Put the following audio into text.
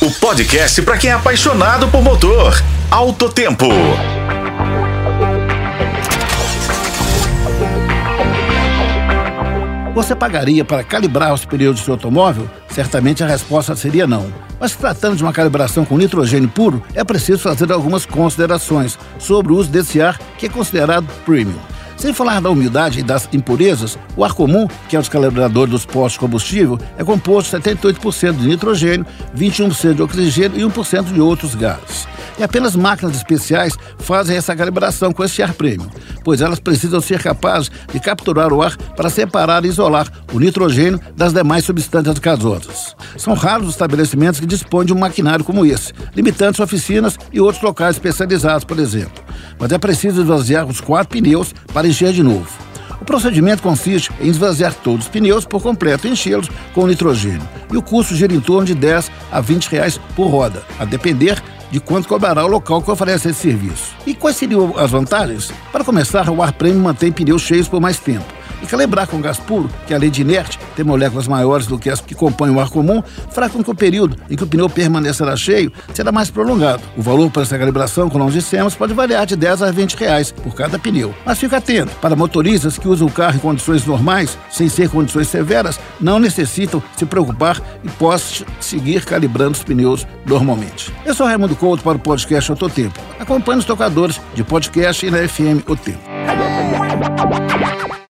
O podcast para quem é apaixonado por motor. Alto Tempo. Você pagaria para calibrar os pneus do seu automóvel? Certamente a resposta seria não. Mas tratando de uma calibração com nitrogênio puro, é preciso fazer algumas considerações sobre o uso desse ar que é considerado premium. Sem falar da umidade e das impurezas, o ar comum, que é o descalibrador dos postos de combustível, é composto 78% de nitrogênio, 21% de oxigênio e 1% de outros gases. E apenas máquinas especiais fazem essa calibração com esse ar premium, pois elas precisam ser capazes de capturar o ar para separar e isolar o nitrogênio das demais substâncias gasosas. São raros os estabelecimentos que dispõem de um maquinário como esse, limitando oficinas e outros locais especializados, por exemplo. Mas é preciso esvaziar os quatro pneus para encher de novo. O procedimento consiste em esvaziar todos os pneus por completo e enchê-los com nitrogênio. E o custo gira em torno de 10 a 20 reais por roda, a depender de quanto cobrará o local que oferece esse serviço. E quais seriam as vantagens? Para começar, o ar premium mantém pneus cheios por mais tempo. E calibrar com gás puro, que além de inerte, tem moléculas maiores do que as que compõem o ar comum, fará com que o período em que o pneu permanecerá cheio será mais prolongado. O valor para essa calibração, como nós dissemos, pode variar de 10 a 20 reais por cada pneu. Mas fique atento, para motoristas que usam o carro em condições normais, sem ser condições severas, não necessitam se preocupar e possam seguir calibrando os pneus normalmente. Eu sou Raimundo Couto para o podcast Tempo. Acompanhe os tocadores de podcast e na FM O Tempo.